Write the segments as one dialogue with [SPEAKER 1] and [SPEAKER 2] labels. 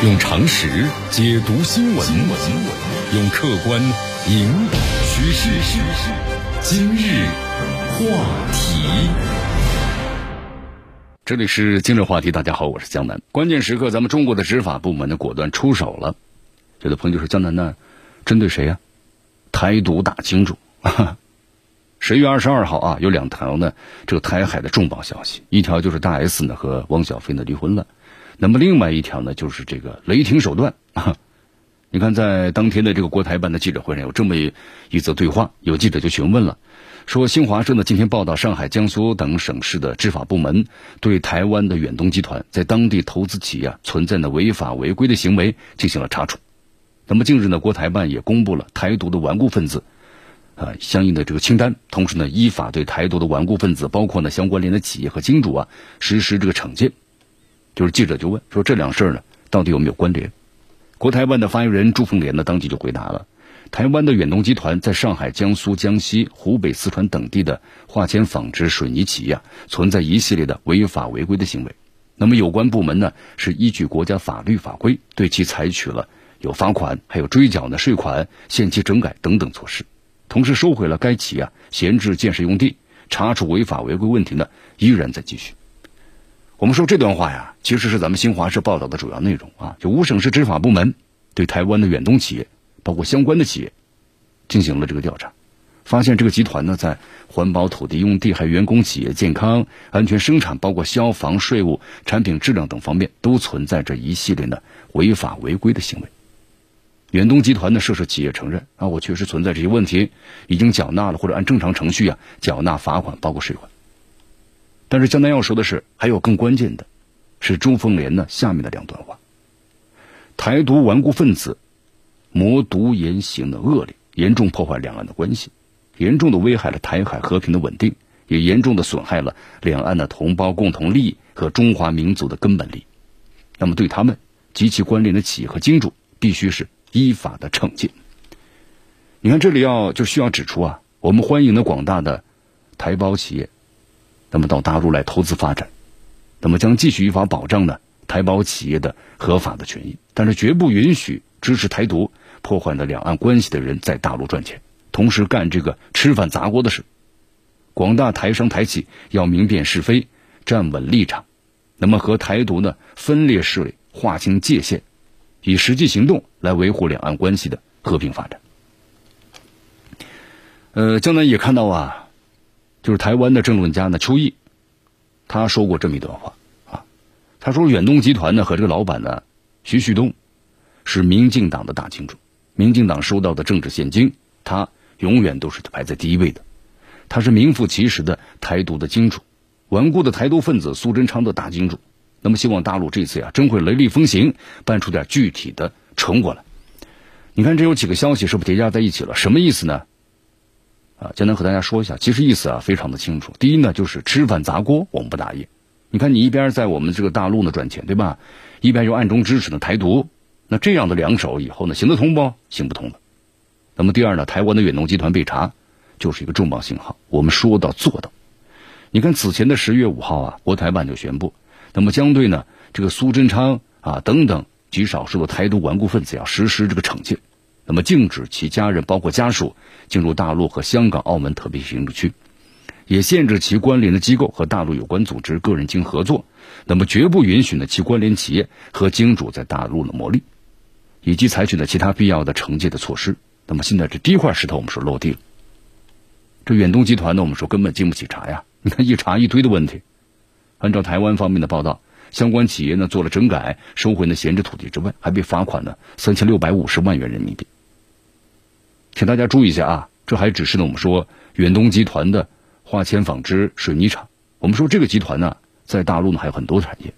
[SPEAKER 1] 用常识解读新闻，用客观引导趋势。今日话题，这里是今日话题。大家好，我是江南。关键时刻，咱们中国的执法部门呢果断出手了。有的朋友就说：“江南那针对谁呀？”台独大金主。十月二十二号啊，有两条呢，这个台海的重磅消息。一条就是大 S 呢和汪小菲呢离婚了，那么另外一条呢就是这个雷霆手段啊。你看，在当天的这个国台办的记者会上有这么一则对话，有记者就询问了，说新华社呢今天报道，上海、江苏等省市的执法部门对台湾的远东集团在当地投资企业存在的违法违规的行为进行了查处。那么近日呢，国台办也公布了台独的顽固分子。啊，相应的这个清单，同时呢，依法对台独的顽固分子，包括呢相关联的企业和金主啊，实施这个惩戒。就是记者就问说，这两事儿呢，到底有没有关联？国台办的发言人朱凤莲呢，当即就回答了：台湾的远东集团在上海、江苏、江西、湖北、四川等地的化纤纺织、水泥企业存在一系列的违法违规的行为。那么有关部门呢，是依据国家法律法规，对其采取了有罚款、还有追缴的税款、限期整改等等措施。同时收回了该企业闲置建设用地，查处违法违规问题呢依然在继续。我们说这段话呀，其实是咱们新华社报道的主要内容啊。就五省市执法部门对台湾的远东企业，包括相关的企业，进行了这个调查，发现这个集团呢在环保、土地用地、还有员工企业健康、安全生产、包括消防、税务、产品质量等方面，都存在着一系列的违法违规的行为。远东集团的涉事企业承认啊，我确实存在这些问题，已经缴纳了或者按正常程序啊缴纳罚款，包括税款。但是江南要说的是，还有更关键的，是朱凤莲呢下面的两段话：台独顽固分子魔独言行的恶劣，严重破坏两岸的关系，严重的危害了台海和平的稳定，也严重的损害了两岸的同胞共同利益和中华民族的根本利益。那么对他们及其关联的企业和金主，必须是。依法的惩戒。你看，这里要就需要指出啊，我们欢迎的广大的台胞企业，那么到大陆来投资发展，那么将继续依法保障呢台胞企业的合法的权益，但是绝不允许支持台独、破坏了两岸关系的人在大陆赚钱，同时干这个吃饭砸锅的事。广大台商台企要明辨是非，站稳立场，那么和台独呢分裂势力划清界限。以实际行动来维护两岸关系的和平发展。呃，江南也看到啊，就是台湾的政论家呢邱毅，他说过这么一段话啊，他说远东集团呢和这个老板呢徐旭东是民进党的大金主，民进党收到的政治现金，他永远都是排在第一位的，他是名副其实的台独的金主，顽固的台独分子苏贞昌的大金主。那么，希望大陆这次呀，真会雷厉风行，办出点具体的成果来。你看，这有几个消息是不是叠加在一起了？什么意思呢？啊，简单和大家说一下，其实意思啊非常的清楚。第一呢，就是吃饭砸锅，我们不答应。你看，你一边在我们这个大陆呢赚钱，对吧？一边又暗中支持呢台独，那这样的两手以后呢，行得通不？行不通的。那么第二呢，台湾的远东集团被查，就是一个重磅信号。我们说到做到。你看，此前的十月五号啊，国台办就宣布。那么将对呢这个苏贞昌啊等等极少数的台独顽固分子要实施这个惩戒，那么禁止其家人包括家属进入大陆和香港、澳门特别行政区，也限制其关联的机构和大陆有关组织个人经合作，那么绝不允许呢其关联企业和金主在大陆的牟利，以及采取呢其他必要的惩戒的措施。那么现在这第一块石头我们说落地了，这远东集团呢我们说根本经不起查呀，你看一查一堆的问题。按照台湾方面的报道，相关企业呢做了整改，收回呢闲置土地之外，还被罚款呢三千六百五十万元人民币。请大家注意一下啊，这还只是呢我们说远东集团的化纤纺织水泥厂。我们说这个集团呢在大陆呢还有很多产业，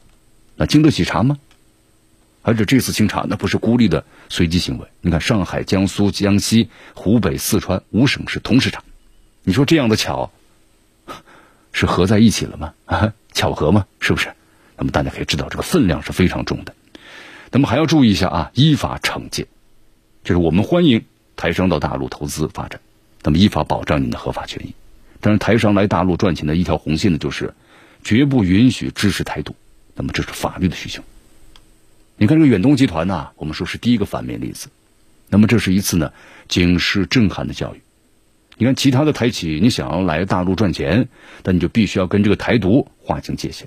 [SPEAKER 1] 那经得起查吗？而且这次清查那不是孤立的随机行为。你看上海、江苏、江西、湖北、四川五省市同时查，你说这样的巧？是合在一起了吗？啊，巧合吗？是不是？那么大家可以知道，这个分量是非常重的。那么还要注意一下啊，依法惩戒，就是我们欢迎台商到大陆投资发展，那么依法保障您的合法权益。但是台商来大陆赚钱的一条红线呢，就是绝不允许支持台独。那么这是法律的需求。你看这个远东集团呢，我们说是第一个反面例子。那么这是一次呢警示震撼的教育。你看其他的台企，你想要来大陆赚钱，那你就必须要跟这个台独划清界限。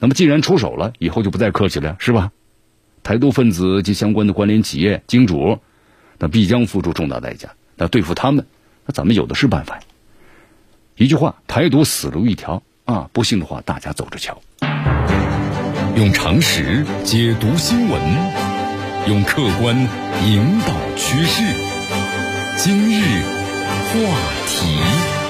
[SPEAKER 1] 那么既然出手了，以后就不再客气了，是吧？台独分子及相关的关联企业金主，那必将付出重大代价。那对付他们，那咱们有的是办法。一句话，台独死路一条啊！不信的话，大家走着瞧。
[SPEAKER 2] 用常识解读新闻，用客观引导趋势。今日话题。